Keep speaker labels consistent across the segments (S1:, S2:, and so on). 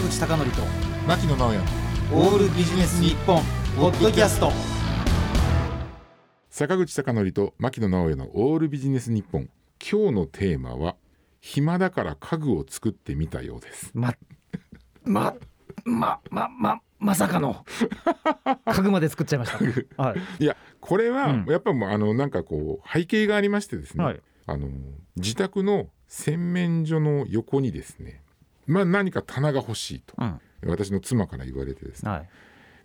S1: 坂口孝則と
S2: 牧野直哉。
S1: オールビジネス日本ポッドキャスト。
S2: 坂口孝則と牧野直哉のオールビジネス日本。今日のテーマは暇だから家具を作ってみたようです。
S1: ままままままさかの家具まで作っちゃいました。はい。
S2: いやこれは
S1: うん。
S2: やっぱもうあのなんかこう背景がありましてですね、
S1: はい。
S2: あの自宅の洗面所の横にですねまあ何か棚が欲しいと。
S1: うん。
S2: 私の妻から言われてですね。
S1: はい。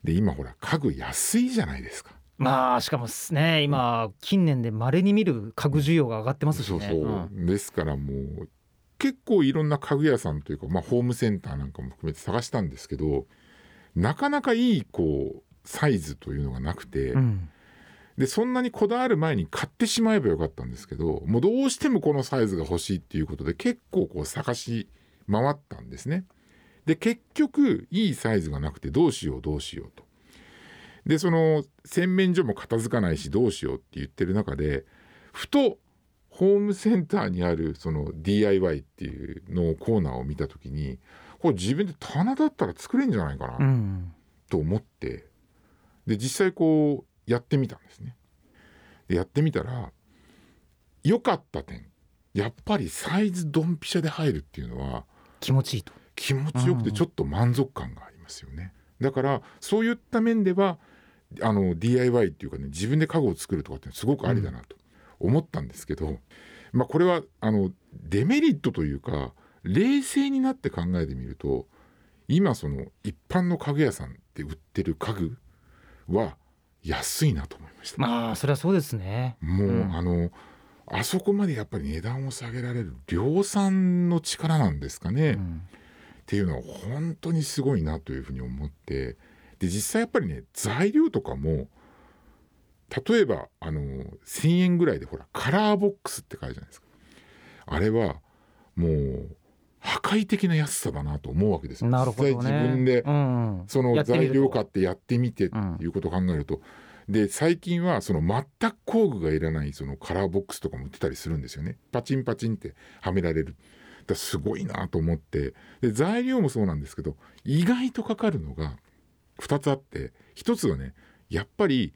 S2: で今ほら家具安いじゃないですか。
S1: まあしかもすね今近年で稀に見る家具需要が上がってますしね。
S2: そうそう、ですからもう結構いろんな家具屋さんというか、まあ、ホームセンターなんかも含めて探したんですけどなかなかいいこうサイズというのがなくて、
S1: うん。
S2: でそんなにこだわる前に買ってしまえばよかったんですけどもうどうしてもこのサイズが欲しいっていうことで結構こう探し回ったんですね。で結局いいサイズがなくてどうしようどうしようと。でその洗面所も片付かないしどうしようって言ってる中でふとホームセンターにあるその DIY っていうのコーナーを見た時にこれ自分で棚だったら作れるんじゃないかな、
S1: うん
S2: と思ってで実際こうやってみたんですね。でやってみたら良かった点やっぱりサイズドンピシャで入るっていうのは
S1: 気持ちいいと
S2: 気持ちよくてちょっと満足感がありますよね。だからそういった面ではあの DIY っていうかね自分で家具を作るとかってすごくありだなと思ったんですけど、まあこれはあのデメリットというか冷静になって考えてみると今その一般の家具屋さんで売ってる家具は安いなと思いました。
S1: まあそれはそうですね
S2: もう、
S1: うん
S2: あのあそこまでやっぱり値段を下げられる量産の力なんですかね、っ
S1: うん。
S2: ていうのは本当にすごいなというふうに思って。で実際やっぱりね材料とかも例えばあの1,000円ぐらいでほらカラーボックスって書いてあるじゃないですか。あれはもう破壊的な安さだなと思うわけですよ。
S1: ね。
S2: 実際自分で
S1: うん
S2: その材料買ってやってみてっていうことを考えると、で最近はその全く工具がいらないそのカラーボックスとかも売ってたりするんですよね。パチンパチンってはめられる。だすごいなと思って。で材料もそうなんですけど意外とかかるのが2つあって1つはねやっぱり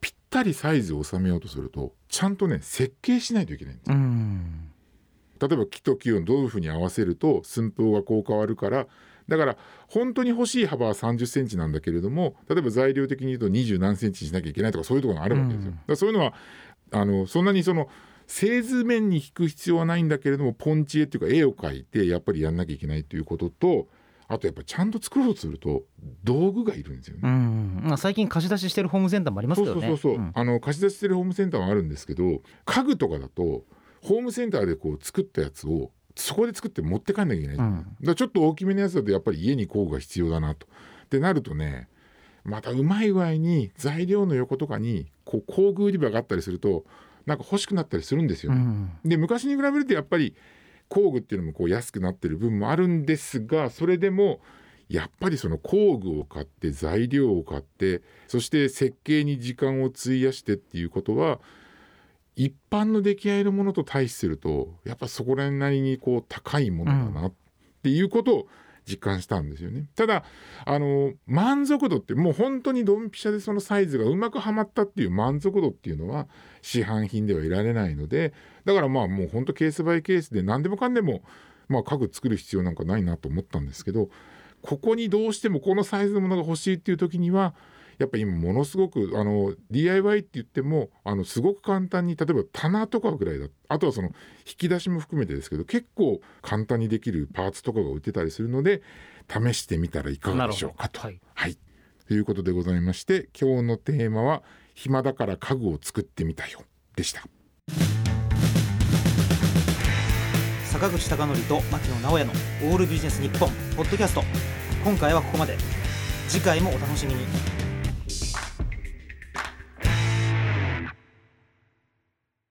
S2: ぴったりサイズを収めようとするとちゃんとね設計しないといけないんですよ。
S1: うん。
S2: 例えば木と木をどういうふうに合わせると寸法がこう変わるからだから本当に欲しい幅は3 0センチなんだけれども例えば材料的に言うと20何センチにしなきゃいけないとかそういうところがあるわけですよ。
S1: うん。
S2: そういうのはあのそんなにその製図面に引く必要はないんだけれどもポンチ絵っていうか絵を描いてやっぱりやんなきゃいけないということとあとやっぱちゃんと作ろうとすると道具がいるんですよね。
S1: うんまあ最近貸し出ししてるホームセンターもあります
S2: そう
S1: けどね。
S2: そうそうそう、
S1: ん。
S2: あの貸し出ししてるホームセンターはあるんですけど家具とかだとホームセンターでこう作ったやつをそこで作って持って帰んなきゃいけない、
S1: うん。
S2: らちょっと大きめのやつだとやっぱり家に工具が必要だなと。ってなるとねまたうまい具合に材料の横とかにこう工具売り場があったりするとなんか欲しくなったりするんですよ。ね。
S1: うん。
S2: で昔に比べるとやっぱり工具っていうのもこう安くなってる部分もあるんですがそれでもやっぱりその工具を買って材料を買ってそして設計に時間を費やしてっていうことは一般の出来合いのものと対比するとやっぱそこら辺なりにこう高いものだなっていうことを実感したんですよね。ただあの満足度ってもう本当にドンピシャでそのサイズがうまくはまったっていう満足度っていうのは市販品ではいられないのでだからまあもう本当ケースバイケースで何でもかんでもまあ家具作る必要なんかないなと思ったんですけどここにどうしてもこのサイズのものが欲しいっていう時にはやっぱ今ものすごくあの DIY って言ってもあのすごく簡単に例えば棚とかぐらいだあとはその引き出しも含めてですけど結構簡単にできるパーツとかが売ってたりするので試してみたらいかがでしょうかと。
S1: はい。
S2: はい、ということでございまして今日のテーマは「暇だから家具を作ってみたよ」でした。
S1: 坂口孝則と牧野直哉のオールビジネス日本ポッドキャスト。今回はここまで。次回もお楽しみに